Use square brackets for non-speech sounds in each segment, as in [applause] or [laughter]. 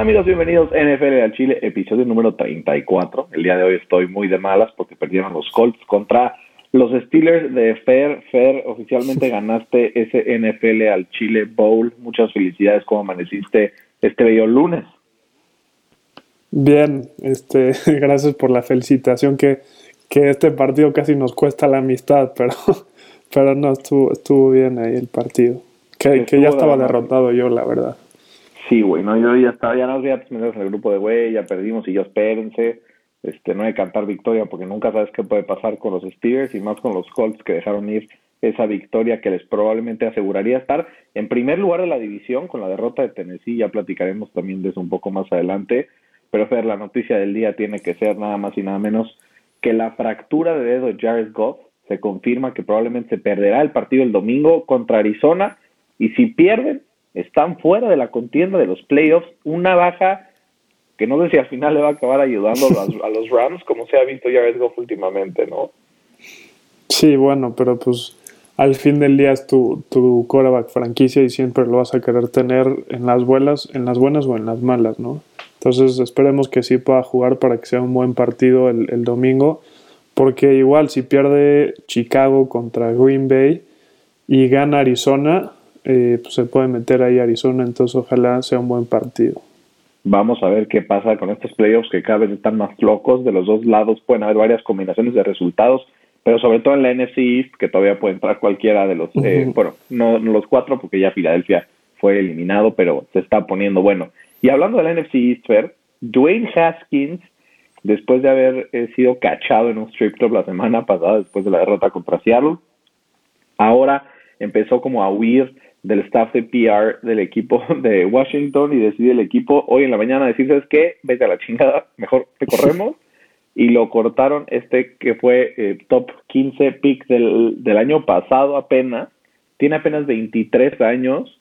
¿Qué tal amigos? Bienvenidos a NFL al Chile, episodio número 34. El día de hoy estoy muy de malas porque perdieron los Colts contra los Steelers de Fer. Fer, oficialmente [laughs] ganaste ese NFL al Chile Bowl. Muchas felicidades, ¿cómo amaneciste este bello lunes? Bien, este, [laughs] gracias por la felicitación que, que este partido casi nos cuesta la amistad, [laughs] pero, pero no, estuvo, estuvo bien ahí el partido. Que, que ya estaba derrotado yo, la verdad. Sí, güey, no, yo ya estaba, ya no había en el grupo de güey, ya perdimos y yo espérense, este, no hay que cantar victoria porque nunca sabes qué puede pasar con los Steelers y más con los Colts que dejaron ir esa victoria que les probablemente aseguraría estar en primer lugar de la división con la derrota de Tennessee, ya platicaremos también de eso un poco más adelante, pero Fer, la noticia del día tiene que ser nada más y nada menos que la fractura de dedo de Jared Goff. Se confirma que probablemente se perderá el partido el domingo contra Arizona y si pierden están fuera de la contienda de los playoffs, una baja que no sé si al final le va a acabar ayudando a, los Rams, como se ha visto ya Goff últimamente, ¿no? Sí, bueno, pero pues al fin del día es tu, tu quarterback franquicia y siempre lo vas a querer tener en las buenas, en las buenas o en las malas, ¿no? Entonces esperemos que sí pueda jugar para que sea un buen partido el, el domingo, porque igual si pierde Chicago contra Green Bay y gana Arizona, eh, pues se puede meter ahí Arizona, entonces ojalá sea un buen partido. Vamos a ver qué pasa con estos playoffs que cada vez están más locos. De los dos lados pueden haber varias combinaciones de resultados, pero sobre todo en la NFC East, que todavía puede entrar cualquiera de los, eh, bueno, no, los cuatro, porque ya Filadelfia fue eliminado, pero se está poniendo bueno. Y hablando de la NFC East, Fer, Dwayne Haskins, después de haber eh, sido cachado en un strip club la semana pasada, después de la derrota contra Seattle, ahora empezó como a huir del staff de PR del equipo [laughs] de Washington y decide el equipo hoy en la mañana decir, ¿sabes qué? Vete a la chingada, mejor te [laughs] corremos. y lo cortaron este que fue eh, top 15 pick del, del año pasado apenas. Tiene apenas 23 años.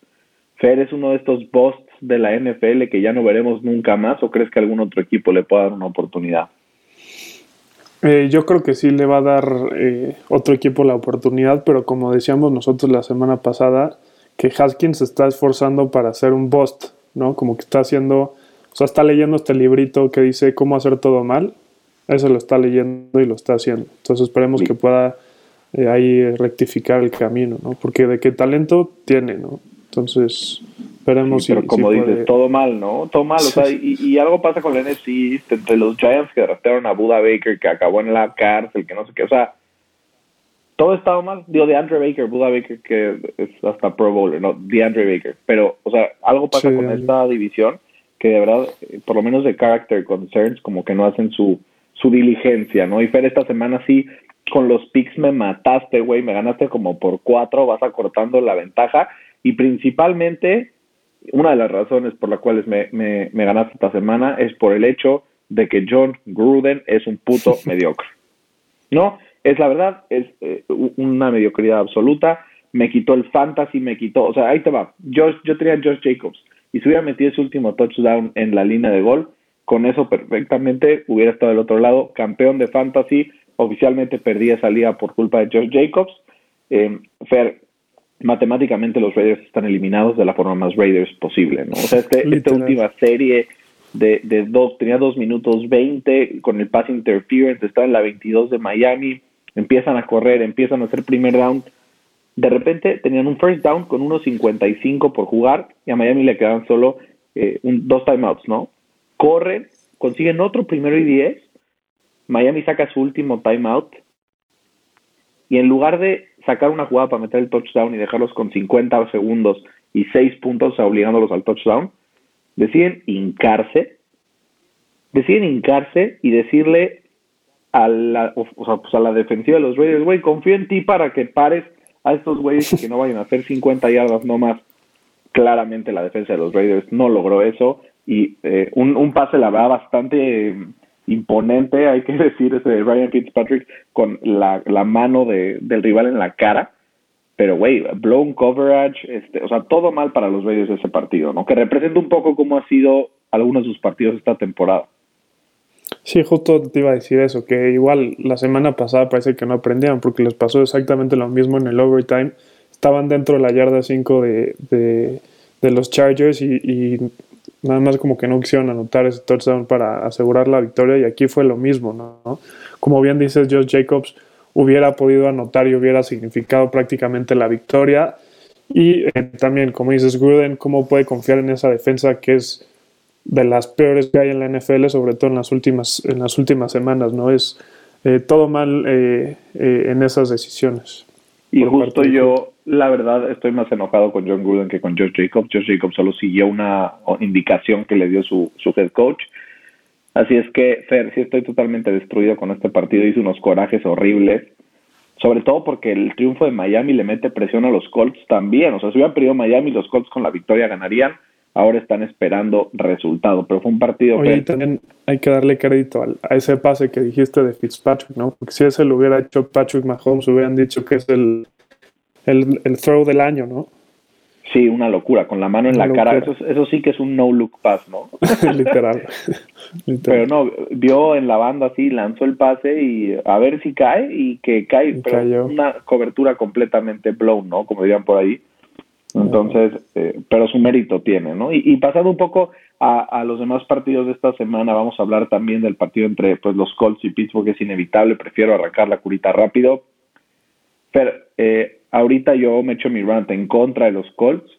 Fer es uno de estos busts de la NFL que ya no veremos nunca más o crees que algún otro equipo le pueda dar una oportunidad? Eh, yo creo que sí le va a dar eh, otro equipo la oportunidad, pero como decíamos nosotros la semana pasada, que Haskins está esforzando para hacer un bust, ¿no? Como que está haciendo, o sea, está leyendo este librito que dice cómo hacer todo mal, eso lo está leyendo y lo está haciendo. Entonces esperemos que pueda eh, ahí rectificar el camino, ¿no? Porque de qué talento tiene, ¿no? Entonces, esperemos sí, Pero como dices, todo mal, ¿no? Todo mal, o sea, y, algo pasa con la NFC entre los Giants que draftearon a Buda Baker, que acabó en la cárcel, que no sé qué, o sea, todo estaba mal. Digo, de Andre Baker, Buda Baker, que es hasta Pro Bowler, no, de Andre Baker. Pero, o sea, algo pasa con esta división que de verdad, eh, por lo menos de character concerns, como que no hacen su, su diligencia, ¿no? Y Fer, esta semana sí, con los picks me mataste, güey, me ganaste como por cuatro, vas acortando la ventaja. Y principalmente, una de las razones por las cuales me, me, me ganaste esta semana es por el hecho de que John Gruden es un puto [laughs] mediocre. ¿No? Es la verdad, es eh, una mediocridad absoluta. Me quitó el fantasy, me quitó, o sea, ahí te va. Yo, yo tenía a Josh Jacobs y si hubiera metido ese último touchdown en la línea de gol, con eso perfectamente hubiera estado del otro lado, campeón de fantasy. Oficialmente perdí esa liga por culpa de Josh Jacobs. Eh, Fer, matemáticamente los Raiders están eliminados de la forma más Raiders posible, ¿no? O sea, este, esta última serie de, de dos, tenía dos minutos 20 con el pass interference, estaba en la 22 de Miami, empiezan a correr, empiezan a hacer primer down. De repente tenían un first down con unos 55 por jugar y a Miami le quedan solo eh, dos timeouts, ¿no? Corren, consiguen otro primero y 10. Miami saca su último timeout y en lugar de sacar una jugada para meter el touchdown y dejarlos con 50 segundos y 6 puntos obligándolos al touchdown, deciden hincarse, deciden hincarse y decirle a la, o, sea, pues a la defensiva de los Raiders, güey, confío en ti para que pares a estos güeyes y que no vayan a hacer 50 yardas no más. Claramente la defensa de los Raiders no logró eso y eh, un, un pase la verdad bastante imponente, hay que [laughs] decir, ese de Ryan Fitzpatrick con la, la mano de, del rival en la cara. Pero, güey, blown coverage, este, o sea, todo mal para los Raiders ese partido, ¿no? Que representa un poco cómo ha sido algunos de sus partidos esta temporada. Sí, justo te iba a decir eso, que igual la semana pasada parece que no aprendían porque les pasó exactamente lo mismo en el overtime. Estaban dentro de la yarda 5 de, de, los Chargers y, Nada más como que no quisieron anotar ese touchdown para asegurar la victoria y aquí fue lo mismo, ¿no? Como bien dices, Josh Jacobs hubiera podido anotar y hubiera significado prácticamente la victoria. Y eh, también, como dices, Gruden, ¿cómo puede confiar en esa defensa que es de las peores que hay en la NFL, sobre todo en las últimas, en las últimas semanas? ¿no? Es eh, todo mal eh, en esas decisiones. Y justo yo, la verdad, estoy más enojado con John Gruden que con Josh Jacobs. Josh Jacobs solo siguió una indicación que le dio su, su head coach. Así es que, Fer, sí estoy totalmente destruido con este partido. Hice unos corajes horribles. Sobre todo porque el triunfo de Miami le mete presión a los Colts también. O sea, si hubiera perdido Miami, los Colts con la victoria ganarían. Ahora están esperando resultado. Pero fue un partido. Oye, también hay que darle crédito a ese pase que dijiste de Fitzpatrick, ¿no? Porque si ese lo hubiera hecho Patrick Mahomes, hubieran dicho que es el, el, el throw del año, ¿no? Sí, una locura, con la mano en la cara. Eso, eso sí que es un no-look pass, ¿no? [laughs] [laughs] Literal. Pero no, vio en la banda así, lanzó el pase y a ver si cae y que cae, pero una cobertura completamente blown, ¿no? Como dirían por ahí. Entonces, eh, pero su mérito tiene, ¿no? Y, y pasando un poco a, los demás partidos de esta semana, vamos a hablar también del partido entre pues los Colts y Pittsburgh, que es inevitable, prefiero arrancar la curita rápido. Pero eh, ahorita yo me echo mi rant en contra de los Colts,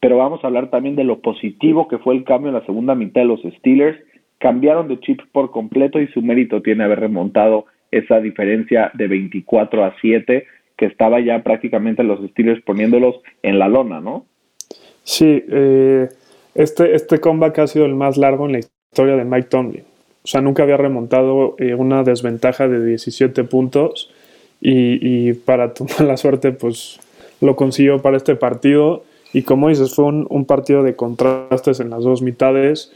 pero vamos a hablar también de lo positivo que fue el cambio en la segunda mitad de los Steelers. Cambiaron de chip por completo y su mérito tiene haber remontado esa diferencia de 24 a 7 que estaba ya prácticamente los Steelers poniéndolos en la lona, ¿no? Sí, eh, este, este comeback ha sido el más largo en la historia de Mike Tomlin. O sea, nunca había remontado eh, una desventaja de 17 puntos y, para tu [laughs] mala suerte pues lo consiguió para este partido y como dices fue un, partido de contrastes en las dos mitades.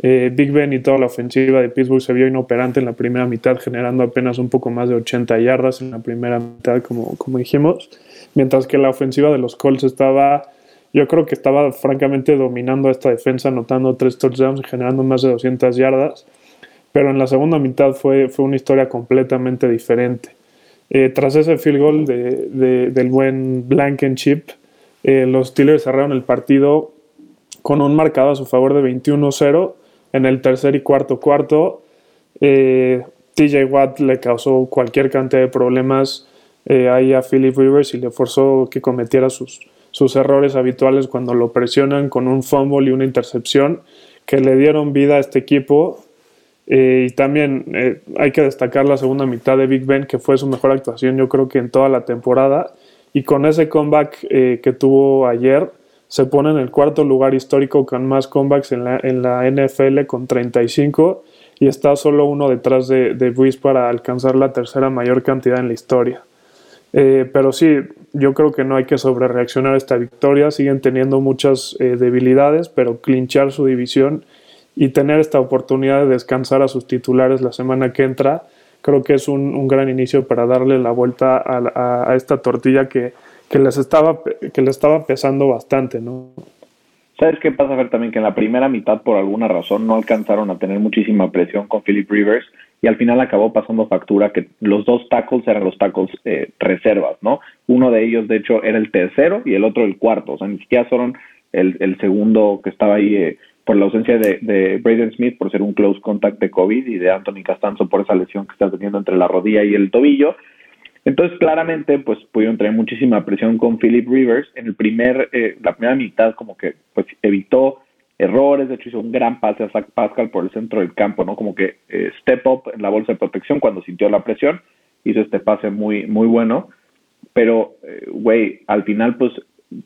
Eh, Big Ben y toda la ofensiva de Pittsburgh se vio inoperante en la primera mitad, generando apenas un poco más de 80 yardas en la primera mitad, como, dijimos, mientras que la ofensiva de los Colts estaba, yo creo que estaba francamente dominando esta defensa, anotando tres touchdowns y generando más de 200 yardas, pero en la segunda mitad fue, fue una historia completamente diferente. Eh, tras ese field goal de, del buen Blankenship, eh, los Steelers cerraron el partido con un marcado a su favor de 21-0 en el tercer y cuarto cuarto. Eh, TJ Watt le causó cualquier cantidad de problemas ahí a Philip Rivers y le forzó que cometiera sus, sus errores habituales cuando lo presionan con un fumble y una intercepción que le dieron vida a este equipo eh, y también eh, hay que destacar la segunda mitad de Big Ben, que fue su mejor actuación, yo creo que en toda la temporada. Y con ese comeback eh, que tuvo ayer, se pone en el cuarto lugar histórico con más comebacks en la, en la NFL con 35 y está solo uno detrás de, de para alcanzar la tercera mayor cantidad en la historia. pero sí, yo creo que no hay que sobrereaccionar a esta victoria. Siguen teniendo muchas debilidades, pero clinchar su división y tener esta oportunidad de descansar a sus titulares la semana que entra, creo que es un, un gran inicio para darle la vuelta a, a, esta tortilla que, que, les estaba, que le estaba pesando bastante, ¿no? ¿Sabes qué pasa, ver también? Que en la primera mitad, por alguna razón, no alcanzaron a tener muchísima presión con Philip Rivers y al final acabó pasando factura que los dos tackles eran los tackles eh, reservas, ¿no? Uno de ellos, de hecho, era el tercero y el otro el cuarto, o sea, ni siquiera fueron el, el segundo que estaba ahí eh, por la ausencia de, de Braden Smith por ser un close contact de COVID y de Anthony Castanzo por esa lesión que está teniendo entre la rodilla y el tobillo. Entonces, claramente, pues pudieron tener muchísima presión con Philip Rivers. En el primer, eh, la primera mitad, como que pues evitó errores, de hecho hizo un gran pase a Zach Pascal por el centro del campo, ¿no? Como que eh, step up en la bolsa de protección cuando sintió la presión, hizo este pase muy, muy bueno, pero, eh, güey, al final, pues,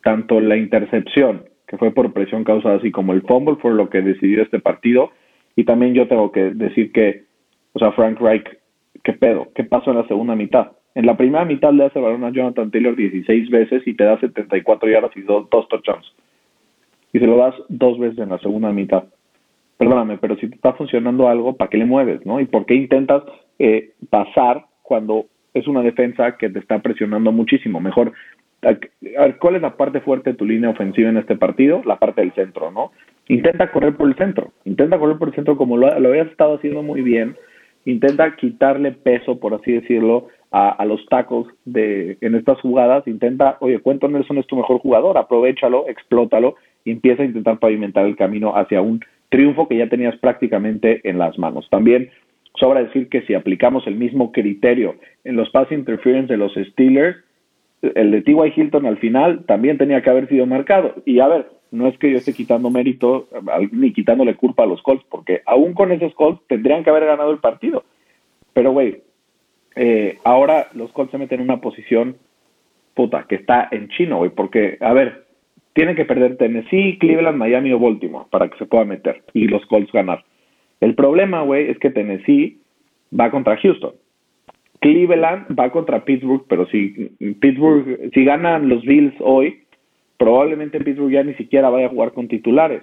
tanto la intercepción que fue por presión causada, así como el fumble fue lo que decidió este partido. Y también yo tengo que decir que, o sea, Frank Reich, ¿qué pedo? ¿Qué pasó en la segunda mitad? En la primera mitad le hace balón a Jonathan Taylor 16 veces y te da 74 yardas y dos, dos touchdowns. Y se lo das dos veces en la segunda mitad. Perdóname, pero si te está funcionando algo, ¿para qué le mueves, no? ¿Y por qué intentas eh, pasar cuando es una defensa que te está presionando muchísimo? Mejor ¿cuál es la parte fuerte de tu línea ofensiva en este partido? La parte del centro, ¿no? Intenta correr por el centro, intenta correr por el centro como lo habías estado haciendo muy bien, intenta quitarle peso, por así decirlo, a, a, los tacos de, en estas jugadas, intenta, oye, Cuento Nelson es tu mejor jugador, aprovechalo, explótalo y empieza a intentar pavimentar el camino hacia un triunfo que ya tenías prácticamente en las manos. También sobra decir que si aplicamos el mismo criterio en los pass interference de los Steelers, el de T.Y. Hilton al final también tenía que haber sido marcado. Y a ver, no es que yo esté quitando mérito ni quitándole culpa a los Colts, porque aún con esos Colts tendrían que haber ganado el partido. Pero, güey, eh, ahora los Colts se meten en una posición puta que está en chino, güey, porque, a ver, tienen que perder Tennessee, Cleveland, Miami o Baltimore para que se pueda meter y los Colts ganar. El problema, güey, es que Tennessee va contra Houston. Cleveland va contra Pittsburgh, pero si Pittsburgh, si ganan los Bills hoy, probablemente Pittsburgh ya ni siquiera vaya a jugar con titulares.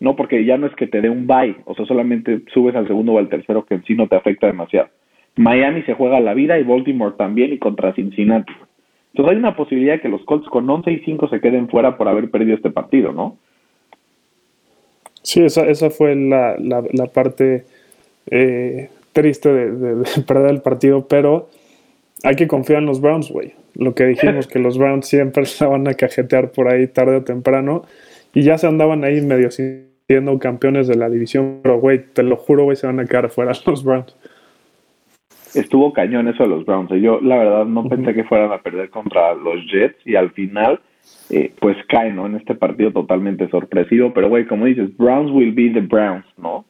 No, porque ya no es que te dé un bye, o sea, solamente subes al segundo o al tercero que en sí no te afecta demasiado. Miami se juega la vida y Baltimore también y contra Cincinnati. Entonces hay una posibilidad de que los Colts con 11 y 5 se queden fuera por haber perdido este partido, ¿no? Sí, esa, esa fue la, la, parte eh, triste de, [laughs] perder el partido, pero hay que confiar en los Browns, güey. Lo que dijimos, [laughs] que los Browns siempre se van a cajetear por ahí tarde o temprano, y ya se andaban ahí medio siendo campeones de la división, pero, güey, te lo juro, güey, se van a quedar fuera [laughs] los Browns estuvo cañón eso de los Browns. Yo, la verdad, no pensé que fueran a perder contra los Jets y al final, eh, pues caen, ¿no? En este partido totalmente sorpresivo. Pero, güey, como dices, Browns will be the Browns, ¿no?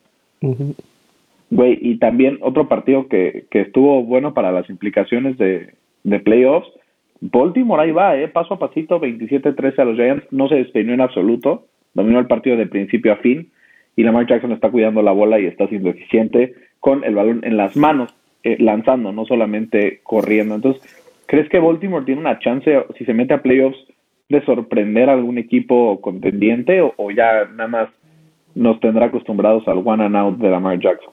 Güey, y también otro partido que, que estuvo bueno para las implicaciones de, de playoffs. Baltimore ahí va, ¿eh? Paso a pasito, 27-13 a los Giants. No se despeinó en absoluto. Dominó el partido de principio a fin. Y Lamar Jackson está cuidando la bola y está siendo eficiente con el balón en las manos. Eh, lanzando, no solamente corriendo. Entonces, ¿crees que Baltimore tiene una chance, si se mete a playoffs, de sorprender a algún equipo contendiente o, ya nada más nos tendrá acostumbrados al one and out de Lamar Jackson?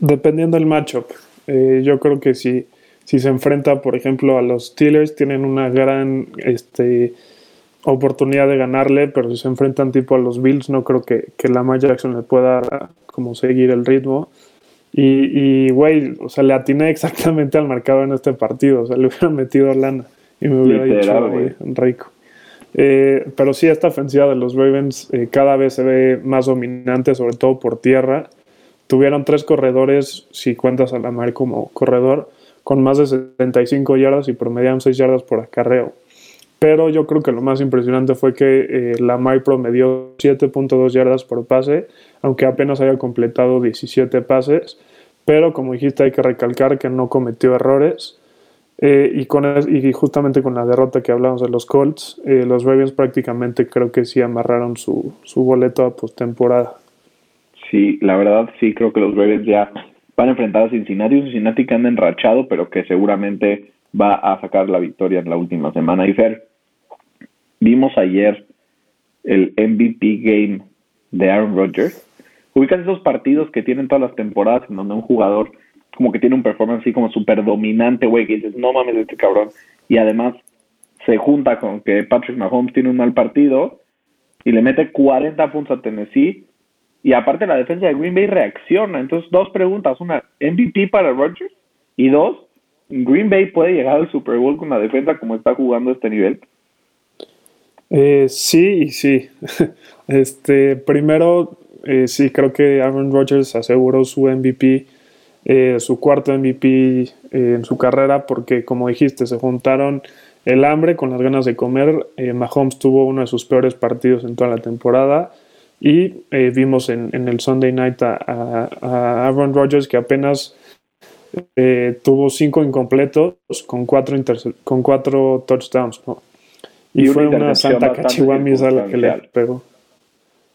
Dependiendo del matchup. Eh, yo creo que si, si se enfrenta, por ejemplo, a los Steelers, tienen una gran este, oportunidad de ganarle, pero si se enfrentan tipo a los Bills, no creo que, que Lamar Jackson le pueda como seguir el ritmo. Y, güey, o sea, le atiné [laughs] exactamente al marcador en este partido. O sea, le hubiera metido lana y me hubiera dicho, güey, rico. Eh, pero sí, esta ofensiva de los Ravens eh, cada vez se ve más dominante, sobre todo por tierra. Tuvieron tres corredores, si cuentas a la mar como corredor, con más de 75 yardas y promediaron 6 yardas por acarreo. Pero yo creo que lo más impresionante fue que eh, la Mai promedió 7.2 yardas por pase, aunque apenas haya completado 17 pases. Pero como dijiste, hay que recalcar que no cometió errores. Eh, y, justamente con la derrota que hablamos de los Colts, eh, los Ravens prácticamente creo que sí amarraron su, su boleto a postemporada. Sí, la verdad sí creo que los Ravens ya van a enfrentar a Cincinnati, un Cincinnati que anda enrachado, pero que seguramente va a sacar la victoria en la última semana. Y Fer, vimos ayer el MVP game de Aaron Rodgers. Ubicas esos partidos que tienen todas las temporadas en donde un jugador como que tiene un performance así como súper dominante, güey, que dices, no mames, este cabrón. Y además se junta con que Patrick Mahomes tiene un mal partido y le mete 40 puntos a Tennessee. Y aparte la defensa de Green Bay reacciona. Entonces, dos preguntas. Una, MVP para Rodgers. Y dos, Green Bay puede llegar al Super Bowl con la defensa como está jugando este nivel. Eh, sí sí. [laughs] este, primero, eh, sí, creo que Aaron Rodgers aseguró su MVP, eh, su cuarto MVP en su carrera, porque como dijiste, se juntaron el hambre con las ganas de comer. Mahomes tuvo uno de sus peores partidos en toda la temporada. Y vimos en, el Sunday night a, a Aaron Rodgers que apenas eh, tuvo cinco incompletos con cuatro, con cuatro touchdowns, Y, fue una santa cachihuamisa la que le pegó.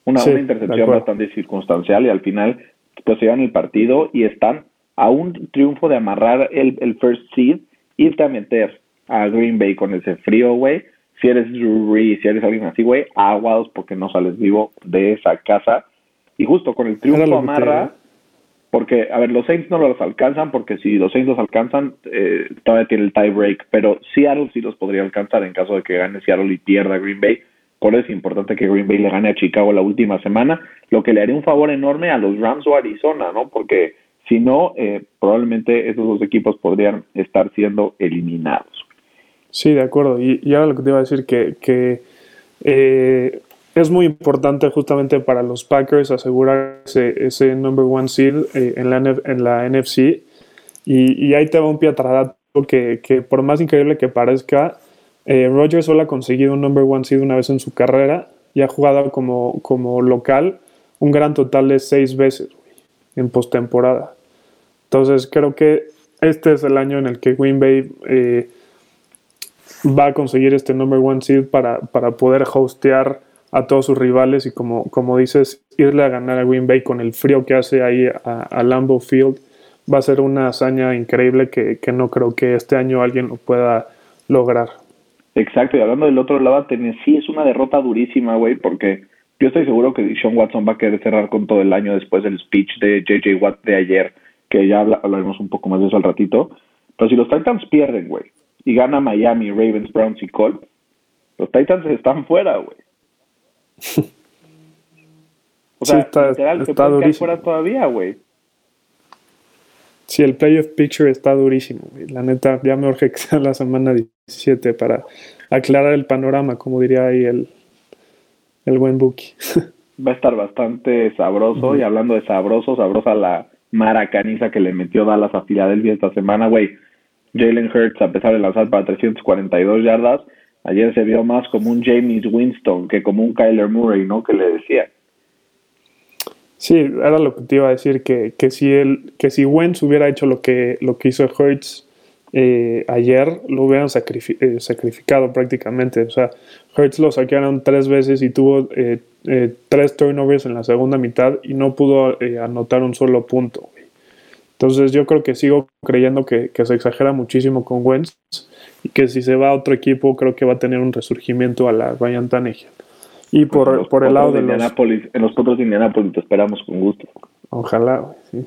Una, intercepción bastante circunstancial y al final pues llegan el partido y están a un triunfo de amarrar el, el first seed, irte a meter a Green Bay con ese frío, güey. Si eres Drew si eres alguien así, güey, aguados porque no sales vivo de esa casa. Y justo con el triunfo amarra, porque, a ver, los Saints no los alcanzan, porque si los Saints los alcanzan, eh, todavía tiene el tie break, pero Seattle sí los podría alcanzar en caso de que gane Seattle y pierda Green Bay. Por eso es importante que Green Bay le gane a Chicago la última semana, lo que le haría un favor enorme a los Rams o Arizona, ¿no? Porque si no, eh, probablemente esos dos equipos podrían estar siendo eliminados. Sí, de acuerdo. Y, ahora lo que te iba a decir, que, que eh, es muy importante justamente para los Packers asegurar ese, number one seed eh, en, la, en la NFC. Y, ahí te va un pie que, que por más increíble que parezca, eh, Rogers solo ha conseguido un number one seed una vez en su carrera y ha jugado como, como local un gran total de seis veces en postemporada. Entonces creo que este es el año en el que Green Bay eh, va a conseguir este number one seed para, para poder hostear a todos sus rivales y como, como dices, irle a ganar a Green Bay con el frío que hace ahí a, a Lambeau Field va a ser una hazaña increíble que, que no creo que este año alguien lo pueda lograr. Exacto, y hablando del otro lado, Tennessee es una derrota durísima, güey, porque yo estoy seguro que Sean Watson va a querer cerrar con todo el año después del speech de JJ Watt de ayer, que ya hablaremos un poco más de eso al ratito. Pero si los Titans pierden, güey, y gana Miami, Ravens, Browns y Colts, los Titans están fuera, güey. [laughs] O sea, está, literal, se pueden quedar fuera todavía, güey. Sí, el playoff picture está durísimo. La neta, ya me urge que sea la semana 17 para aclarar el panorama, como diría ahí el, el buen Buki. [laughs] Va a estar bastante sabroso. Y hablando de sabroso, sabrosa la maracaniza que le metió Dallas a Filadelfia esta semana, güey. Jalen Hurts, a pesar de lanzar para 342 yardas, ayer se vio más como un James Winston que como un Kyler Murray, ¿no? Que le decía. Sí, era lo que te iba a decir, que, que si él, que si Wentz hubiera hecho lo que, lo que hizo Hertz eh, ayer, lo hubieran eh, sacrificado prácticamente. O sea, Hertz lo saquearon tres veces y tuvo eh, tres turnovers en la segunda mitad y no pudo anotar un solo punto. Entonces yo creo que sigo creyendo que, que, se exagera muchísimo con Wentz y que si se va a otro equipo creo que va a tener un resurgimiento a la Ryan Tannehill. Y por, por el lado de, los... En los potros de Indianapolis te esperamos con gusto. Ojalá, sí.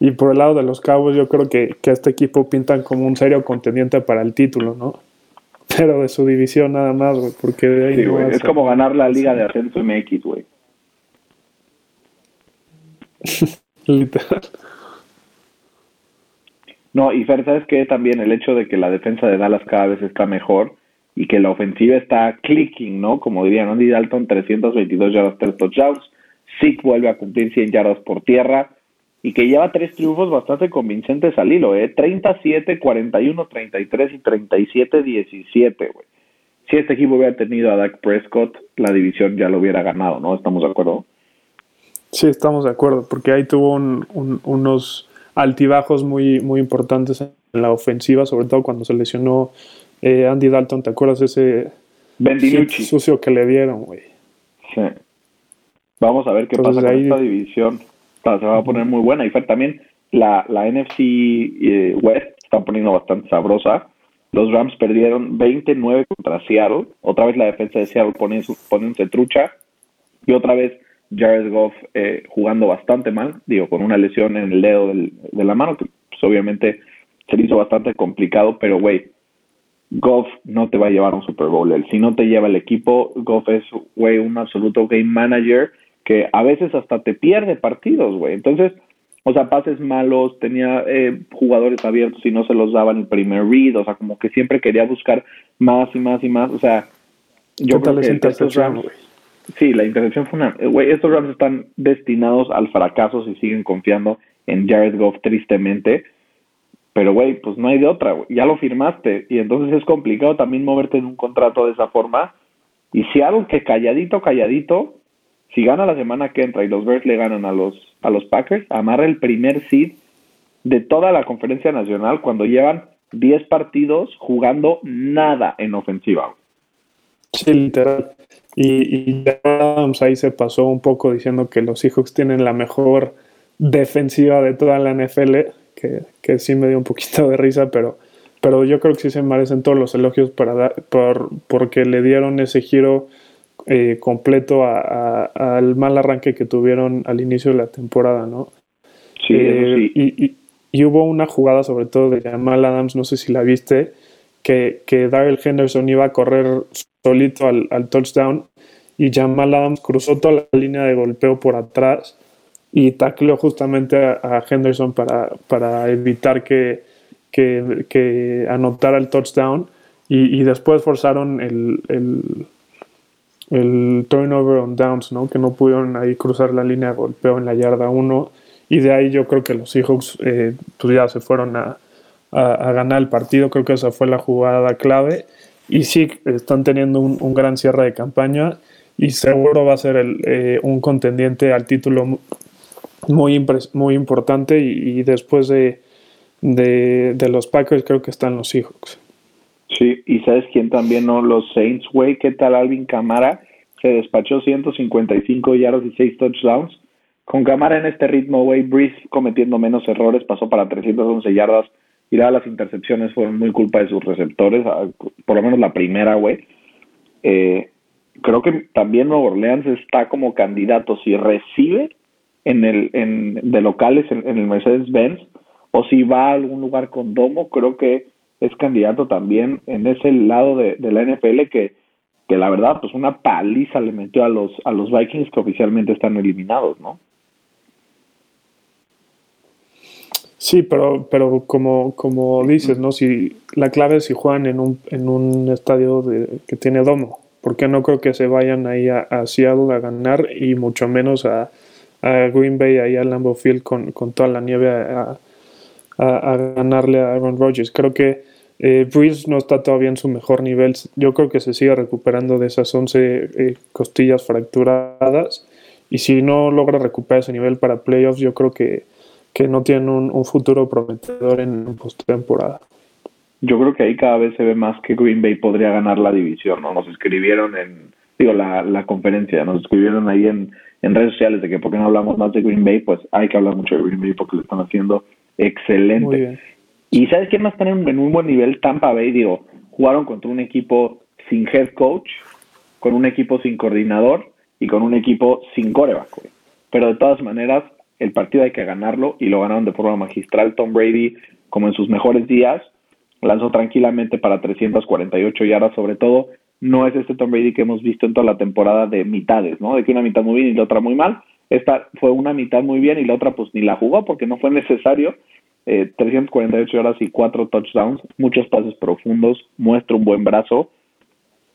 Y por el lado de los Cabos yo creo que, que este equipo pintan como un serio contendiente para el título, ¿no? Pero de su división nada más, güey, porque de ahí Es como ganar la Liga de Ascenso MX, güey. [laughs] Literal. No, y Fer, ¿sabes qué? También el hecho de que la defensa de Dallas cada vez está mejor y que la ofensiva está clicking, ¿no? Como dirían Andy Dalton, 322 yardas, 3 touchdowns. Zeke vuelve a cumplir 100 yardas por tierra y que lleva tres triunfos bastante convincentes al hilo, ¿eh? 37, 41, 33 y 37, 17, güey. Si este equipo hubiera tenido a Dak Prescott, la división ya lo hubiera ganado, ¿no? ¿Estamos de acuerdo? Sí, estamos de acuerdo, porque ahí tuvo unos altibajos muy, muy importantes en la ofensiva, sobre todo cuando se lesionó eh, Andy Dalton, ¿te acuerdas ese sucio que le dieron, güey? Sí. Vamos a ver qué pasa con esta división. se va a poner muy buena. Y Fer, también la, la NFC eh, West está poniendo bastante sabrosa. Los Rams perdieron 29 contra Seattle. Otra vez la defensa de Seattle poniéndose trucha. Y otra vez Jared Goff eh, jugando bastante mal. Digo, con una lesión en el dedo de la mano, que pues, obviamente se le hizo bastante complicado. Pero, güey, Goff no te va a llevar un Super Bowl. si no te lleva el equipo, Goff es, güey, un absoluto game manager que a veces hasta te pierde partidos, güey. Entonces, o sea, pases malos, tenía eh, jugadores abiertos y no se los daban el primer read, o sea, como que siempre quería buscar más y más y más, o sea, yo creo que estos Rams, sí, la intercepción fue una, güey, estos Rams están destinados al fracaso si siguen confiando en Jared Goff tristemente, pero, güey, pues no hay de otra, güey. Ya lo firmaste. Y entonces es complicado también moverte en un contrato de esa forma. Y si algo que calladito, calladito, si gana la semana que entra y los Bears le ganan a los, a los Packers, amarra el primer seed de toda la conferencia nacional cuando llevan 10 partidos jugando nada en ofensiva. Sí, literal. Y, y ahí se pasó un poco diciendo que los Seahawks tienen la mejor defensiva de toda la NFL que, sí me dio un poquito de risa, pero, pero yo creo que sí se merecen todos los elogios para por, porque le dieron ese giro eh, completo al mal arranque que tuvieron al inicio de la temporada, ¿no? Sí, eh, Y, hubo una jugada, sobre todo de Jamal Adams, no sé si la viste, que, que Daryl Henderson iba a correr solito al, al touchdown y Jamal Adams cruzó toda la línea de golpeo por atrás y tacleó justamente a, Henderson para, para evitar que, que, anotara el touchdown. Y, después forzaron el, el turnover on downs, ¿no? Que no pudieron ahí cruzar la línea de golpeo en la yarda 1 y de ahí yo creo que los Seahawks eh, pues ya se fueron a, ganar el partido, creo que esa fue la jugada clave. Y sí, están teniendo un, gran cierre de campaña. Y seguro va a ser el, eh, un contendiente al título muy, muy importante y, después de, de, los Packers creo que están los Seahawks. Sí, y sabes quién también, ¿no? Los Saints, güey, ¿qué tal Alvin Camara? Se despachó 155 yardas y 6 touchdowns con Camara en este ritmo, güey, Breeze cometiendo menos errores, pasó para 311 yardas y las intercepciones fueron muy culpa de sus receptores, por lo menos la primera, güey. Eh, creo que también Nuevo Orleans está como candidato si recibe en el en, de locales en, el Mercedes-Benz o si va a algún lugar con domo, creo que es candidato también en ese lado de, de la NFL que que la verdad pues una paliza le metió a los a los Vikings que oficialmente están eliminados, ¿no? Sí, pero, pero como, como dices, ¿no? Si la clave es si juegan en un, en un estadio de, que tiene domo, porque no creo que se vayan ahí a, a Seattle a ganar y mucho menos a, a Green Bay, ahí a Lambeau Field con, con toda la nieve a, a, ganarle a Aaron Rodgers. Creo que eh, Breeze no está todavía en su mejor nivel. Yo creo que se sigue recuperando de esas 11 eh, costillas fracturadas y si no logra recuperar ese nivel para playoffs, yo creo que que no tienen un, futuro prometedor en postemporada. Yo creo que ahí cada vez se ve más que Green Bay podría ganar la división, ¿no? Nos escribieron en, digo, la, la conferencia, nos escribieron ahí en, en redes sociales de que por qué no hablamos más de Green Bay, pues hay que hablar mucho de Green Bay porque lo están haciendo excelente. Y ¿sabes quién más está en, un buen nivel? Tampa Bay, digo, jugaron contra un equipo sin head coach, con un equipo sin coordinador y con un equipo sin coreback, Pero de todas maneras, el partido hay que ganarlo y lo ganaron de forma magistral. Tom Brady, como en sus mejores días, lanzó tranquilamente para 348 yardas, sobre todo. No es este Tom Brady que hemos visto en toda la temporada de mitades, ¿no? De que una mitad muy bien y la otra muy mal. Esta fue una mitad muy bien y la otra pues ni la jugó porque no fue necesario. 348 eh, yardas y cuatro touchdowns, muchos pases profundos, muestra un buen brazo.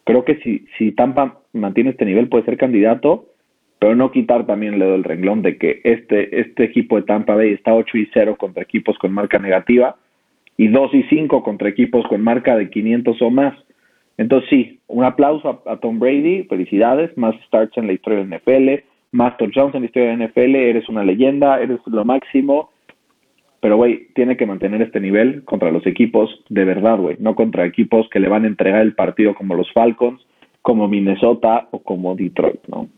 Creo que si, si Tampa mantiene este nivel puede ser candidato pero no quitar también el dedo del renglón de que este, este equipo de Tampa Bay está 8 y 0 contra equipos con marca negativa y 2 y 5 contra equipos con marca de 500 o más. Entonces sí, un aplauso a, Tom Brady, felicidades, más starts en la historia de NFL, más touchdowns en la historia de NFL, eres una leyenda, eres lo máximo, pero güey, tiene que mantener este nivel contra los equipos de verdad, güey, no contra equipos que le van a entregar el partido como los Falcons, como Minnesota o como Detroit, ¿no?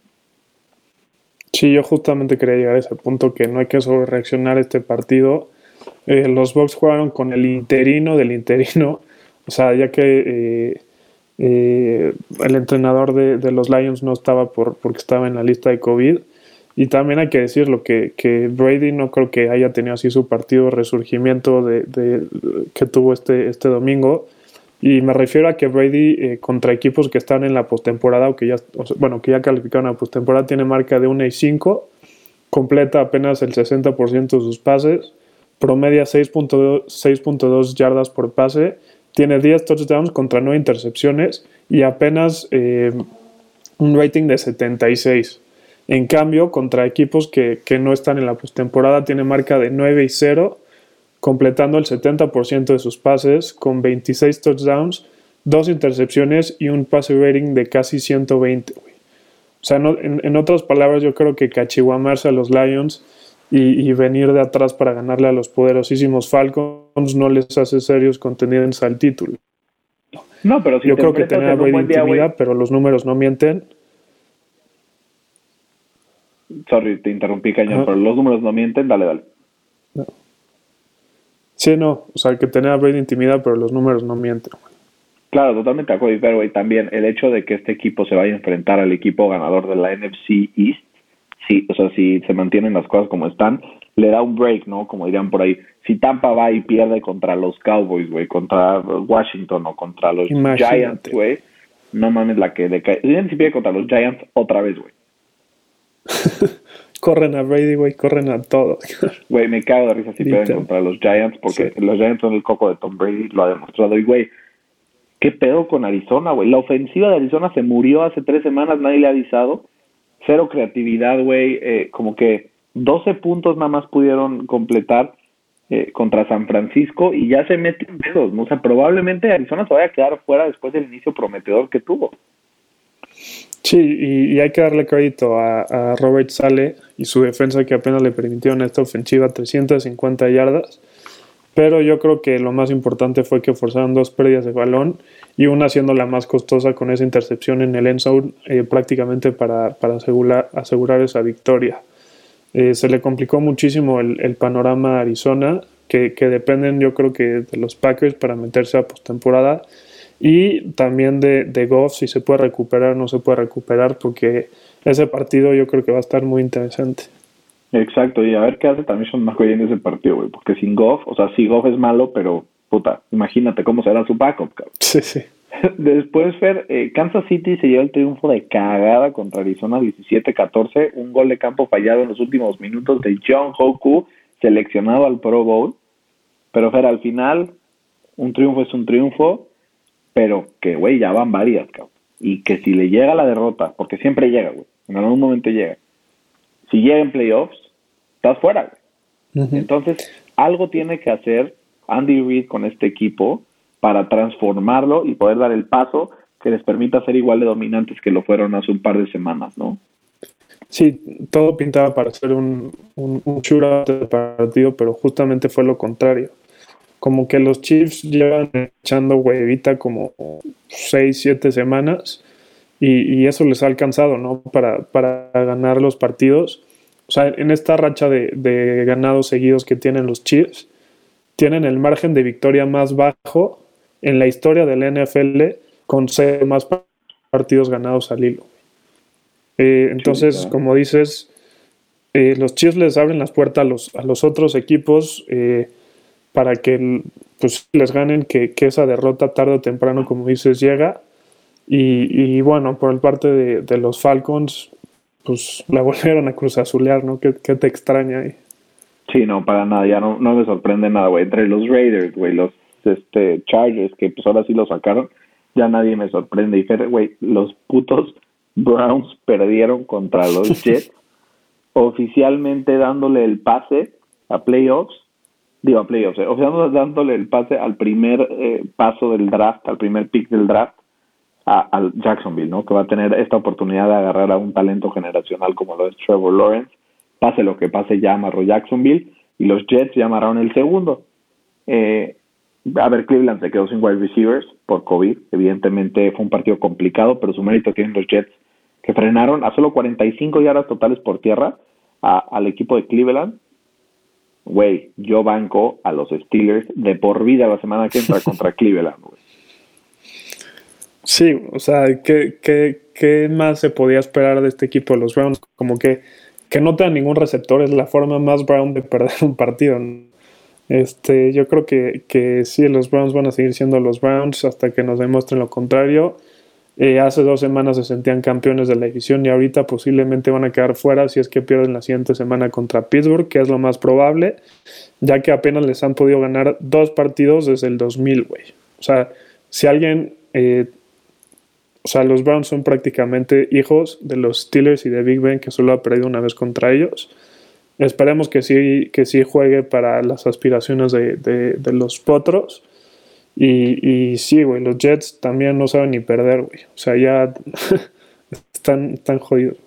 Sí, yo justamente quería llegar a ese punto que no hay que sobre reaccionar a este partido. Eh, los Bucks jugaron con el interino del interino, [laughs] o sea, ya que eh, eh, el entrenador de, los Lions no estaba por, porque estaba en la lista de COVID. Y también hay que decirlo, que, que Brady no creo que haya tenido así su partido de resurgimiento de, de, que tuvo este, este domingo. Y me refiero a que Brady eh, contra equipos que están en la postemporada o que ya, bueno, que ya calificaron a postemporada tiene marca de 1 y 5, completa apenas el 60% de sus pases, promedia 6.2 yardas por pase, tiene 10 touchdowns contra 9 intercepciones y apenas eh, un rating de 76. En cambio, contra equipos que, que no están en la postemporada, tiene marca de 9 y 0 completando el 70% de sus pases con 26 touchdowns, dos intercepciones y un pase rating de casi 120. O sea, en, otras palabras, yo creo que cachihuamarse a los Lions y, venir de atrás para ganarle a los poderosísimos Falcons no les hace serios contendientes al título. No, pero si yo creo que tenía buena intimidad, pero los números no mienten. Sorry, te interrumpí, cañón, pero los números no mienten, dale, dale. Sí, no, o sea, que tener a Brady intimidad, pero los números no mienten. Claro, totalmente acuerdo. Pero güey, también el hecho de que este equipo se vaya a enfrentar al equipo ganador de la NFC East, sí, o sea, si se mantienen las cosas como están, le da un break, ¿no? Como dirían por ahí. Si Tampa va y pierde contra los Cowboys, güey, contra Washington o contra los Giants, güey, no mames la que decae. Si pierde contra los Giants, otra vez, güey. [laughs] corren a Brady, güey, corren a todo. [laughs] Güey, me cago de risa si pierden contra los Giants, porque los Giants son el coco de Tom Brady, lo ha demostrado. Y, güey, ¿qué pedo con Arizona, güey? La ofensiva de Arizona se murió hace tres semanas, nadie le ha avisado. Cero creatividad, güey. Eh, como que 12 puntos nada más pudieron completar eh, contra San Francisco y ya se meten pedos, ¿no? O sea, probablemente Arizona se vaya a quedar fuera después del inicio prometedor que tuvo. Sí, y, hay que darle crédito a, Robert Sale y su defensa que apenas le permitieron esta ofensiva 350 yardas. Pero yo creo que lo más importante fue que forzaron dos pérdidas de balón y una siendo la más costosa con esa intercepción en el end zone eh, prácticamente para, asegurar, esa victoria. Eh, se le complicó muchísimo el, el panorama a Arizona, que, que, dependen yo creo que de los Packers para meterse a postemporada y también de, de Goff, si se puede recuperar o no se puede recuperar, porque ese partido yo creo que va a estar muy interesante. Exacto, y a ver qué hace también Sean McVay en ese partido, güey, porque sin Goff, o sea, sí Goff es malo, pero puta, imagínate cómo será su backup, cabrón. Sí, sí. [laughs] Después, Fer, eh, Kansas City se lleva el triunfo de cagada contra Arizona 17-14, un gol de campo fallado en los últimos minutos de John Hoku, seleccionado al Pro Bowl. Pero, Fer, al final, un triunfo es un triunfo, pero que, güey, ya van varias, cabrón. Y que si le llega la derrota, porque siempre llega, güey, en algún momento llega, si llega en playoffs, estás fuera, güey. Entonces, algo tiene que hacer Andy Reid con este equipo para transformarlo y poder dar el paso que les permita ser igual de dominantes que lo fueron hace un par de semanas, ¿no? Sí, todo pintaba para ser un, un, un shootout de partido, pero justamente fue lo contrario. Como que los Chiefs llevan echando huevita como 6, 7 semanas y, y, eso les ha alcanzado, ¿no? Para, para ganar los partidos. O sea, en esta racha de, de ganados seguidos que tienen los Chiefs, tienen el margen de victoria más bajo en la historia del NFL con seis más partidos ganados al hilo. Eh, entonces, sí, como dices, eh, los Chiefs les abren las puertas a los, a los otros equipos eh, para que pues, les ganen, que, que, esa derrota tarde o temprano, como dices, llega. Y, y bueno, por el parte de, de, los Falcons, pues la [laughs] volvieron a cruzazulear, ¿no? ¿Qué, qué te extraña ahí? Sí, no, para nada, ya no, no me sorprende nada, güey. Entre los Raiders, güey, los este, Chargers, que pues ahora sí lo sacaron, ya nadie me sorprende. Y güey, los putos Browns perdieron contra los [laughs] Jets, oficialmente dándole el pase a playoffs, digo a playoffs, eh, oficialmente dándole el pase al primer eh, paso del draft, al primer pick del draft, a, al Jacksonville, ¿no? Que va a tener esta oportunidad de agarrar a un talento generacional como lo es Trevor Lawrence. Pase lo que pase, ya amarró Jacksonville y los Jets ya amarraron el segundo. Eh, a ver, Cleveland se quedó sin wide receivers por COVID. Evidentemente fue un partido complicado, pero su mérito tienen los Jets que frenaron a solo 45 yardas totales por tierra a, al equipo de Cleveland. Güey, yo banco a los Steelers de por vida la semana que entra [laughs] contra Cleveland, güey. Sí, o sea, ¿qué, ¿qué, qué, más se podía esperar de este equipo de los Browns? Como que, que no tenga ningún receptor es la forma más Brown de perder un partido. Este, yo creo que, sí, los Browns van a seguir siendo los Browns hasta que nos demuestren lo contrario. Eh, hace dos semanas se sentían campeones de la división y ahorita posiblemente van a quedar fuera si es que pierden la siguiente semana contra Pittsburgh, que es lo más probable, ya que apenas les han podido ganar dos partidos desde el 2000, güey. O sea, si alguien... Eh, o sea, los Browns son prácticamente hijos de los Steelers y de Big Ben, que solo ha perdido una vez contra ellos. Esperemos que sí, que sí juegue para las aspiraciones de, de, de los potros. Y, y, sí, güey, los Jets también no saben ni perder, güey. O sea, ya [laughs] están, están jodidos.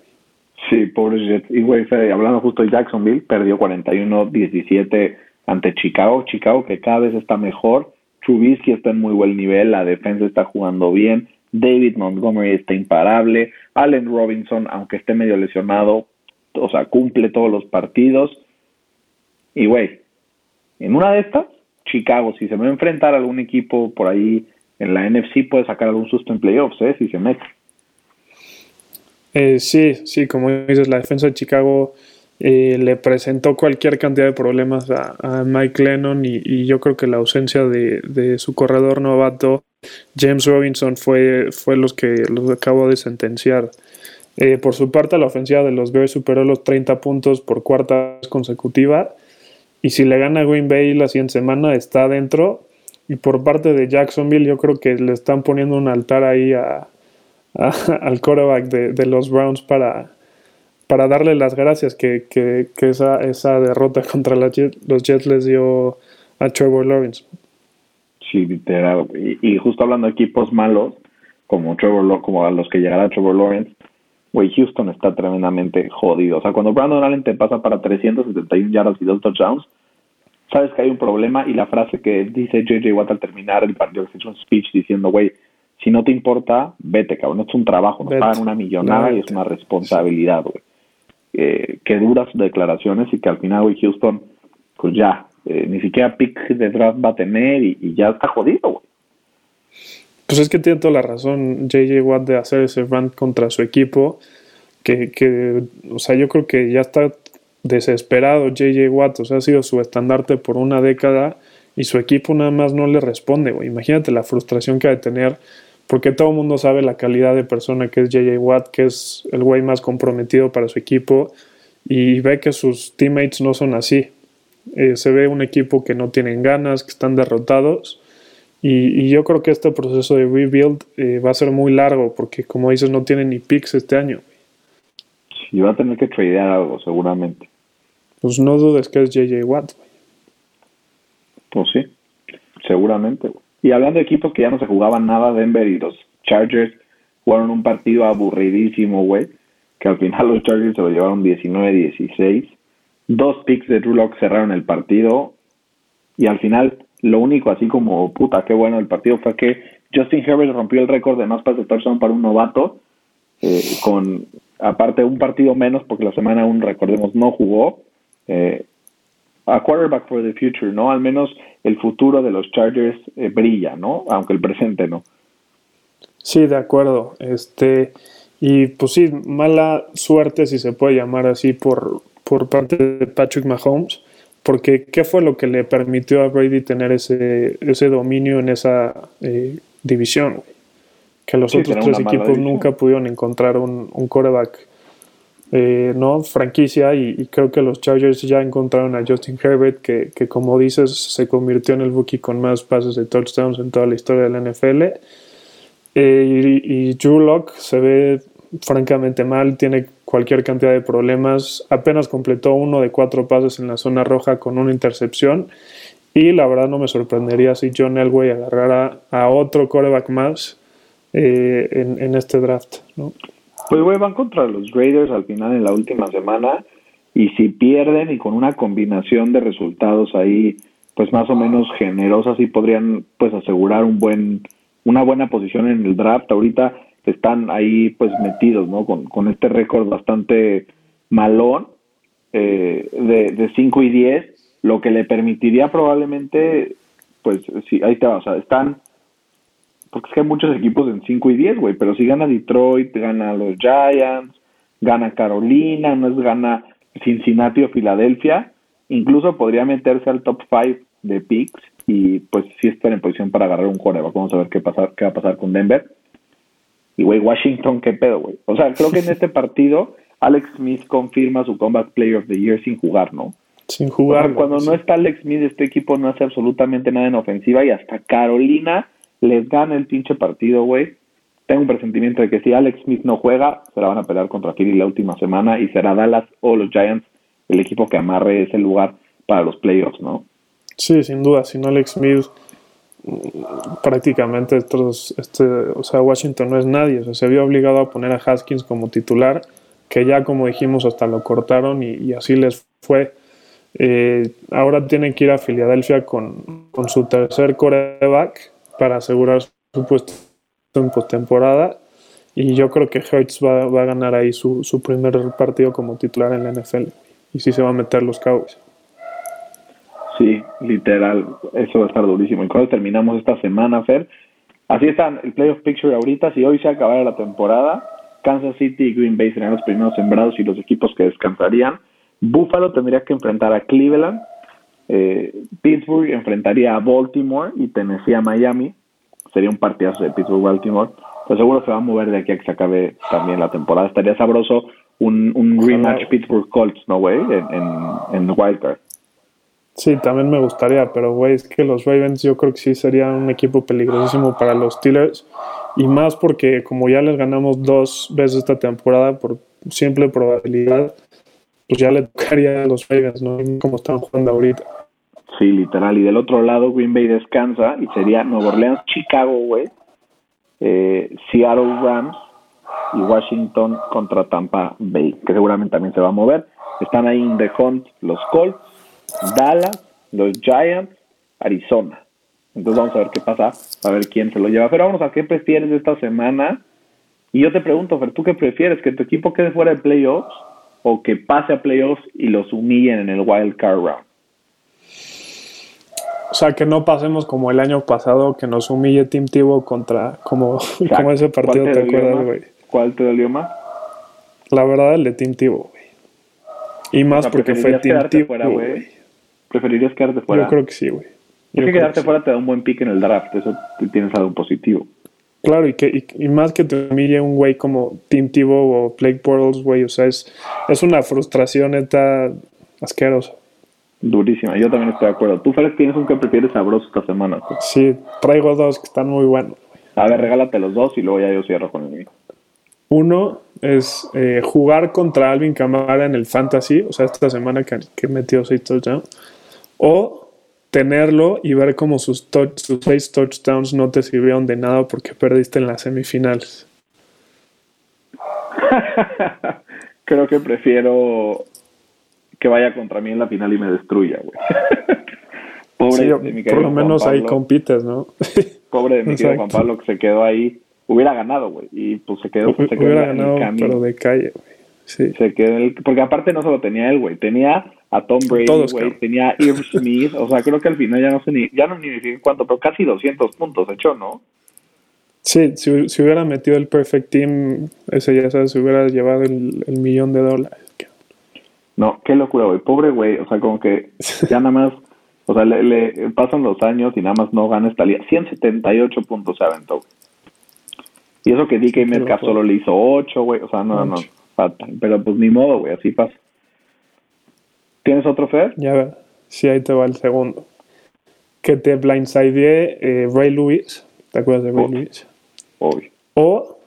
Sí, pobres Jets. Y, güey, hablando justo de Jacksonville, perdió 41-17 ante Chicago. Chicago que cada vez está mejor. Trubisky está en muy buen nivel, la defensa está jugando bien. David Montgomery está imparable. Allen Robinson, aunque esté medio lesionado, o sea, cumple todos los partidos. Y, güey, en una de estas, Chicago, si se va a enfrentar a algún equipo por ahí en la NFC, puede sacar algún susto en playoffs, ¿eh? Si se mete. Eh, sí, sí, como dices, la defensa de Chicago eh, le presentó cualquier cantidad de problemas a, Mike Lennon y, yo creo que la ausencia de, de, su corredor novato, James Robinson, fue, fue los que los acabó de sentenciar. Eh, por su parte, la ofensiva de los Bears superó los 30 puntos por cuarta vez consecutiva. Y si le gana Green Bay la siguiente semana, está dentro. y por parte de Jacksonville yo creo que le están poniendo un altar ahí a, [laughs] al quarterback de, los Browns para, para darle las gracias que, que, esa, esa derrota [laughs] contra los Jets les dio a Trevor Lawrence. Sí, literal. Y, justo hablando de equipos malos, como Trevor como a los que llegará Trevor Lawrence, güey, Houston está tremendamente jodido. O sea, cuando Brandon Allen te pasa para 371 yardas y dos touchdowns, sabes que hay un problema y la frase que dice JJ Watt al terminar el partido, que es un speech diciendo, güey, si no te importa, vete, cabrón, es un trabajo, nos pagan una millonada y es una responsabilidad, güey. Eh, que duras declaraciones y que al final, güey, Houston, pues ya, eh, ni siquiera pick de draft va a tener y, ya está jodido, güey. Pues es que tiene toda la razón JJ Watt de hacer ese rant contra su equipo, que, que, o sea, yo creo que ya está desesperado JJ Watt, o sea, ha sido su estandarte por una década y su equipo nada más no le responde. Imagínate la frustración que ha de tener, porque todo el mundo sabe la calidad de persona que es JJ Watt, que es el güey más comprometido para su equipo, y ve que sus teammates no son así. Eh, se ve un equipo que no tienen ganas, que están derrotados. Y, yo creo que este proceso de rebuild eh, va a ser muy largo porque, como dices, no tienen ni picks este año. Y va a tener que tradear algo, seguramente. Pues no dudes que es JJ Watt. Pues sí, seguramente. Y hablando de equipos que ya no se jugaban nada, Denver y los Chargers jugaron un partido aburridísimo, güey. Que al final los Chargers se lo llevaron 19-16 Dos picks de Drew Lock cerraron el partido. Y al final, lo único así como, puta, qué bueno el partido fue que Justin Herbert rompió el récord de más pases de touchdown para un novato. Eh, con, aparte, un partido menos, porque la semana aún, recordemos, no jugó. Eh, a quarterback for the future, ¿no? Al menos el futuro de los Chargers eh, brilla, ¿no? Aunque el presente no. Sí, de acuerdo. Este, y pues sí, mala suerte, si se puede llamar así, por, por parte de Patrick Mahomes, porque ¿qué fue lo que le permitió a Brady tener ese, ese dominio en esa eh, división? Que los otros tres equipos nunca pudieron encontrar un, un quarterback eh, ¿no? franquicia y, creo que los Chargers ya encontraron a Justin Herbert que, que, como dices se convirtió en el rookie con más pases de touchdowns en toda la historia de la NFL eh, y, y, Drew Locke se ve francamente mal, tiene cualquier cantidad de problemas. Apenas completó uno de cuatro pases en la zona roja con una intercepción. Y la verdad no me sorprendería si John Elway agarrara a otro coreback más eh, en, este draft. Pues güey, van contra los Raiders al final en la última semana. Y si pierden y con una combinación de resultados ahí, pues más o menos generosas, y podrían pues asegurar un buen, una buena posición en el draft. Ahorita están ahí pues metidos, ¿no? Con, con este récord bastante malón eh, de, de 5 y 10, lo que le permitiría probablemente, pues sí, ahí te va, o sea, están, porque es que hay muchos equipos en 5 y 10, güey, pero si gana Detroit, gana los Giants, gana Carolina, no es gana Cincinnati o Filadelfia, incluso podría meterse al top 5 de picks y pues sí estar en posición para agarrar un juego. Vamos a ver qué, pasar, qué va a pasar con Denver. Y, güey, Washington, ¿qué pedo, güey? O sea, creo que en [laughs] este partido Alex Smith confirma su Combat Player of the Year sin jugar, ¿no? Sin jugar. cuando no está Alex Smith, este equipo no hace absolutamente nada en ofensiva y hasta Carolina les gana el pinche partido, güey. Tengo un presentimiento de que si Alex Smith no juega, se la van a pelear contra Philly la última semana y será Dallas o los Giants el equipo que amarre ese lugar para los playoffs, ¿no? Sí, sin duda. Si no Alex Smith prácticamente estos, este, o sea, Washington no es nadie, o sea, se vio obligado a poner a Haskins como titular, que ya como dijimos hasta lo cortaron y, así les fue. Eh, ahora tienen que ir a Filadelfia con, con su tercer coreback para asegurar su puesto en postemporada y yo creo que Hertz va, va a ganar ahí su, su, primer partido como titular en la NFL y sí se va a meter los Cowboys. Sí, literal, eso va a estar durísimo. Y cuando terminamos esta semana, Fer, así están el playoff picture ahorita. Si hoy se acabara la temporada, Kansas City y Green Bay serían los primeros sembrados y los equipos que descansarían. Buffalo tendría que enfrentar a Cleveland. Eh, Pittsburgh enfrentaría a Baltimore y Tennessee a Miami. Sería un partidazo de Pittsburgh-Baltimore. Pero seguro se va a mover de aquí a que se acabe también la temporada. Estaría sabroso un, un rematch Pittsburgh Colts, ¿no, güey? En, en, en Wildcard. Sí, también me gustaría, pero güey, es que los Ravens yo creo que sí sería un equipo peligrosísimo para los Steelers. Y más porque como ya les ganamos dos veces esta temporada por simple probabilidad, pues ya le tocaría a los Ravens, ¿no? Como están jugando ahorita. Sí, literal. Y del otro lado, Green Bay descansa y sería Nueva Orleans, Chicago, güey. Eh, Seattle Rams y Washington contra Tampa Bay, que seguramente también se va a mover. Están ahí en The Hunt los Colts, Dallas, los Giants, Arizona. Entonces vamos a ver qué pasa, a ver quién se lo lleva. Pero vamos a qué prefieres esta semana. Y yo te pregunto, Fer, ¿tú qué prefieres? ¿Que tu equipo quede fuera de playoffs o que pase a playoffs y los humillen en el wild card round? O sea, que no pasemos como el año pasado, que nos humille Team Tivo contra, como, [laughs] como ese partido, ¿te, acuerdas, güey? ¿Cuál te dolió más? La verdad, el de Team Tivo, güey. Y más porque fue Team Tivo, güey. ¿Preferirías quedarte fuera? Yo creo que sí, güey. Es que quedarte fuera te da un buen pick en el draft, eso tienes algo positivo. Claro, y, que, y, más que te humille un güey como Team Tivo o Blake Bortles, güey, o sea, es, es una frustración neta asquerosa. Durísima, yo también estoy de acuerdo. ¿Tú, Félix, tienes un que prefieres sabroso esta semana? Sí, traigo dos que están muy buenos. A ver, regálate los dos y luego ya yo cierro con el mío. Uno es eh, jugar contra Alvin Camara en el Fantasy, o sea, esta semana que, que metió seis touchdowns. O tenerlo y ver cómo sus, sus seis touchdowns no te sirvieron de nada porque perdiste en las semifinales. [laughs] Creo que prefiero que vaya contra mí en la final y me destruya, güey. [laughs] pobre de mi Por lo menos ahí compites, ¿no? [laughs] pobre de mi querido Juan Pablo que se quedó ahí. Hubiera ganado, güey. Y pues se quedó, se quedó Hubiera ganado, pero de calle, güey. Sí. Se quedó el, porque aparte no solo tenía él, güey. Tenía a Tom Brady, güey. Tenía Irv [laughs] Smith. o sea, creo que al final ya no sé ni, ya no ni sé cuánto, pero casi 200 puntos echó, ¿no? Sí, si, si, hubiera metido el Perfect Team, ese ya sabes, se hubiera llevado el, el millón de dólares. No, qué locura, güey. Pobre güey. O sea, como que [laughs] ya nada más. O sea, le, pasan los años y nada más no gana esta liga. 178 puntos se aventó. Y eso que DK Metcalf solo le hizo 8, güey. O sea, no, no, falta. Pero pues ni modo, güey. Así pasa. ¿Tienes otro Fer? Ya ver. Sí, ahí te va el segundo. Que te blindsidee eh, Ray Lewis. ¿Te acuerdas de Ray Lewis? Obvio. O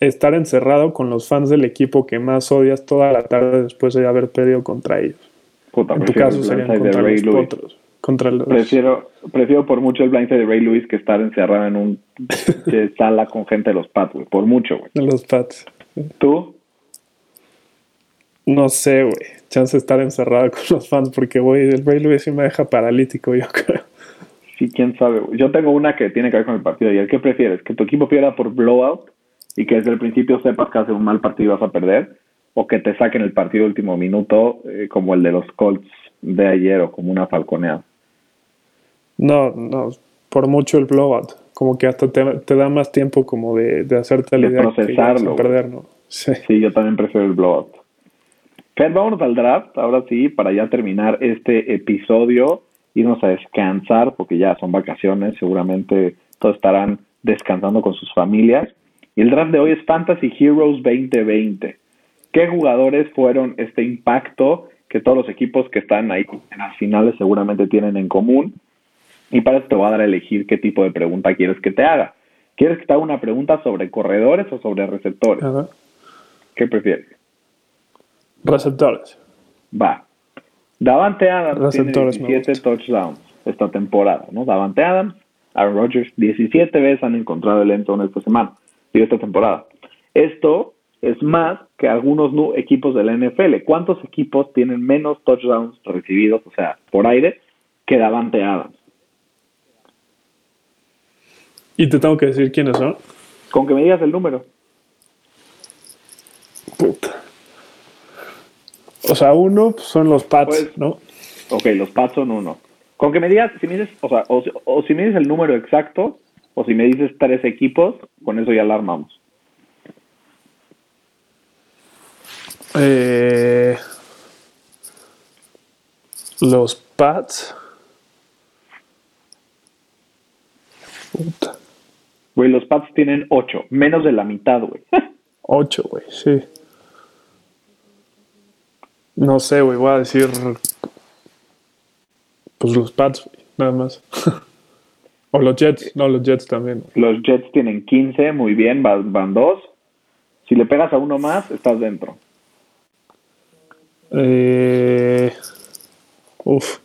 estar encerrado con los fans del equipo que más odias toda la tarde después de haber perdido contra ellos. en tu caso serían contra los potros. Contra los... Prefiero, prefiero por mucho el blindside de Ray Lewis que estar encerrado en un [laughs] sala con gente de los Pats, güey. Por mucho, güey. De los Pats. ¿Tú? No sé, güey. Chance de estar encerrado [laughs] con los fans porque, güey, el Ray Lewis sí me deja paralítico, yo creo. Sí, quién sabe. Yo tengo una que tiene que ver con el partido ¿Y el ¿Qué prefieres? ¿Que tu equipo pierda por blowout y que desde el principio sepas que hace un mal partido vas a perder, o que te saquen el partido último minuto, eh, como el de los Colts de ayer, o como una falconeada. No, no, por mucho el blowout, como que hasta te, da más tiempo como de, de hacerte la idea procesarlo. De perder, ¿no? Sí. sí, yo también prefiero el blowout. Fer, vámonos al draft, ahora sí, para ya terminar este episodio, irnos a descansar, porque ya son vacaciones, seguramente todos estarán descansando con sus familias. Y el draft de hoy es Fantasy Heroes 2020. ¿Qué jugadores fueron este impacto que todos los equipos que están ahí en las finales seguramente tienen en común? Y para esto te voy a dar a elegir qué tipo de pregunta quieres que te haga. ¿Quieres que te haga una pregunta sobre corredores o sobre receptores? ¿Qué prefieres? Receptores. Va. Davante Adams receptores tiene 17 touchdowns esta temporada, ¿no? Davante Adams, Aaron Rodgers, 17 veces han encontrado el en esta semana esta temporada. Esto es más que algunos equipos de la NFL. ¿Cuántos equipos tienen menos touchdowns recibidos, o sea, por aire, que Davante Adams? ¿Y te tengo que decir quiénes son? Con que me digas el número. Puta. O sea, uno son los Pats, pues, ¿no? Ok, los Pats son uno. Con que me digas, si me dices, o sea, o si me dices el número exacto, o si me dices tres equipos, con eso ya la armamos. Eh, los Pats. Puta. Güey, los Pats tienen ocho, menos de la mitad, güey. ocho, güey, sí. No sé, güey, voy a decir Pues los Pats, nada más. [laughs] o los Jets, no, los Jets también. Los Jets tienen 15, muy bien, van, van dos. Si le pegas a uno más, estás dentro. Eh, uf.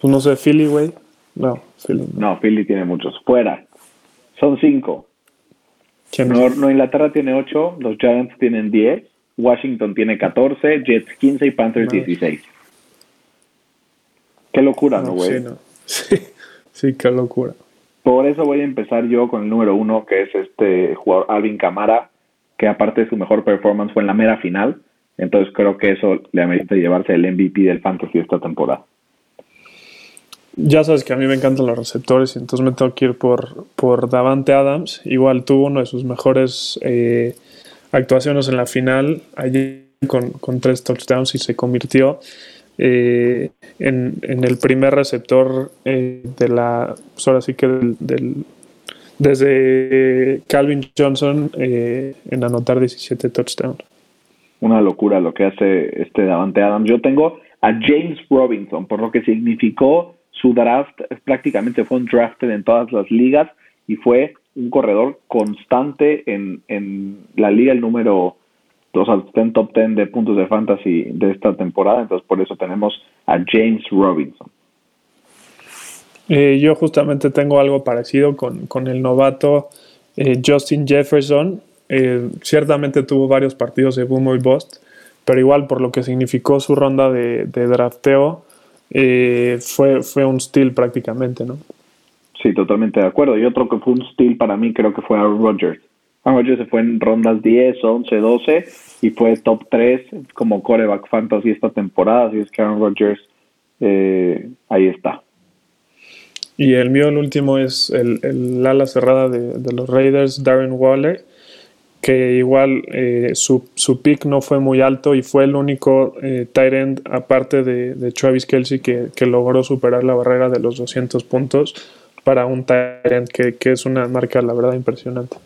Pues no sé, Philly, güey. No, Philly. No. no, Philly tiene muchos. Fuera. Son cinco. No, no, Inglaterra tiene ocho, los Giants tienen 10, Washington tiene 14, Jets 15 y Panthers 16. Qué locura, ¿no, güey? sí, [laughs] sí, sí, qué locura. Por eso voy a empezar yo con el número uno, que es este jugador Alvin Camara, que aparte de su mejor performance fue en la mera final. Entonces creo que eso le amerita llevarse el MVP del Fantasy esta temporada. Ya sabes que a mí me encantan los receptores y entonces me tengo que ir por, por Davante Adams. Igual tuvo uno de sus mejores eh, actuaciones en la final allí con, con, tres touchdowns y se convirtió eh, en, en, el primer receptor eh, de la, pues ahora sí que del, desde Calvin Johnson en anotar 17 touchdowns. Una locura lo que hace este Davante Adams. Yo tengo a James Robinson, por lo que significó su draft prácticamente fue un drafted en todas las ligas y fue un corredor constante en, en la liga, el número, o sea, top 10 de puntos de fantasy de esta temporada, entonces por eso tenemos a James Robinson. Eh, yo justamente tengo algo parecido con, con el novato eh, Justin Jefferson. Eh, ciertamente tuvo varios partidos de boom y bust, pero igual por lo que significó su ronda de, de drafteo, eh, fue, fue un steal prácticamente, ¿no? Sí, totalmente de acuerdo. Y otro que fue un steal para mí creo que fue Aaron Rodgers. Aaron Rodgers se fue en rondas 10, 11, 12 y fue top 3 como coreback fantasy esta temporada. Así es que Aaron Rodgers eh, ahí está. Y el mío, el último, es el, el ala cerrada de, de los Raiders, Darren Waller que igual eh, su, su pick no fue muy alto y fue el único eh, tight end, aparte de, de Travis Kelsey, que, que, logró superar la barrera de los 200 puntos para un tight end, que, que, es una marca, la verdad, impresionante.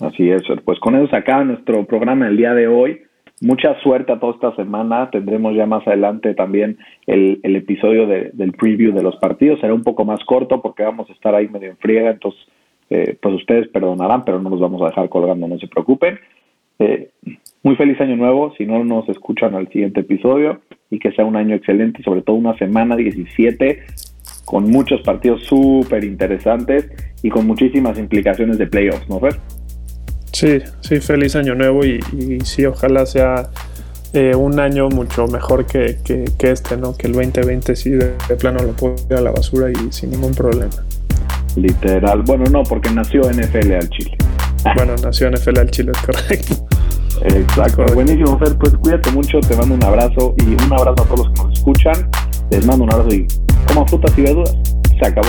Así es, pues con eso se acaba nuestro programa el día de hoy. Mucha suerte a toda esta semana. Tendremos ya más adelante también el, el episodio de, del preview de los partidos. Será un poco más corto porque vamos a estar ahí medio en friega, entonces eh, pues ustedes perdonarán, pero no los vamos a dejar colgando, no se preocupen. Eh, muy feliz año nuevo, si no nos escuchan al siguiente episodio y que sea un año excelente sobre todo una semana 17 con muchos partidos súper interesantes y con muchísimas implicaciones de playoffs, ¿no, Fer? Sí, sí, feliz año nuevo y, sí, ojalá sea eh, un año mucho mejor que, que, que, este, ¿no? Que el 2020 sí de, de plano lo puedo a la basura y sin ningún problema. Literal. Bueno, no, porque nació NFL al Chile. [laughs] Bueno, nació NFL al Chile, es correcto. Exacto. Correcto. Buenísimo, Fer. Pues cuídate mucho, te mando un abrazo y un abrazo a todos los que nos escuchan. Les mando un abrazo y como frutas y verduras. Se acabó.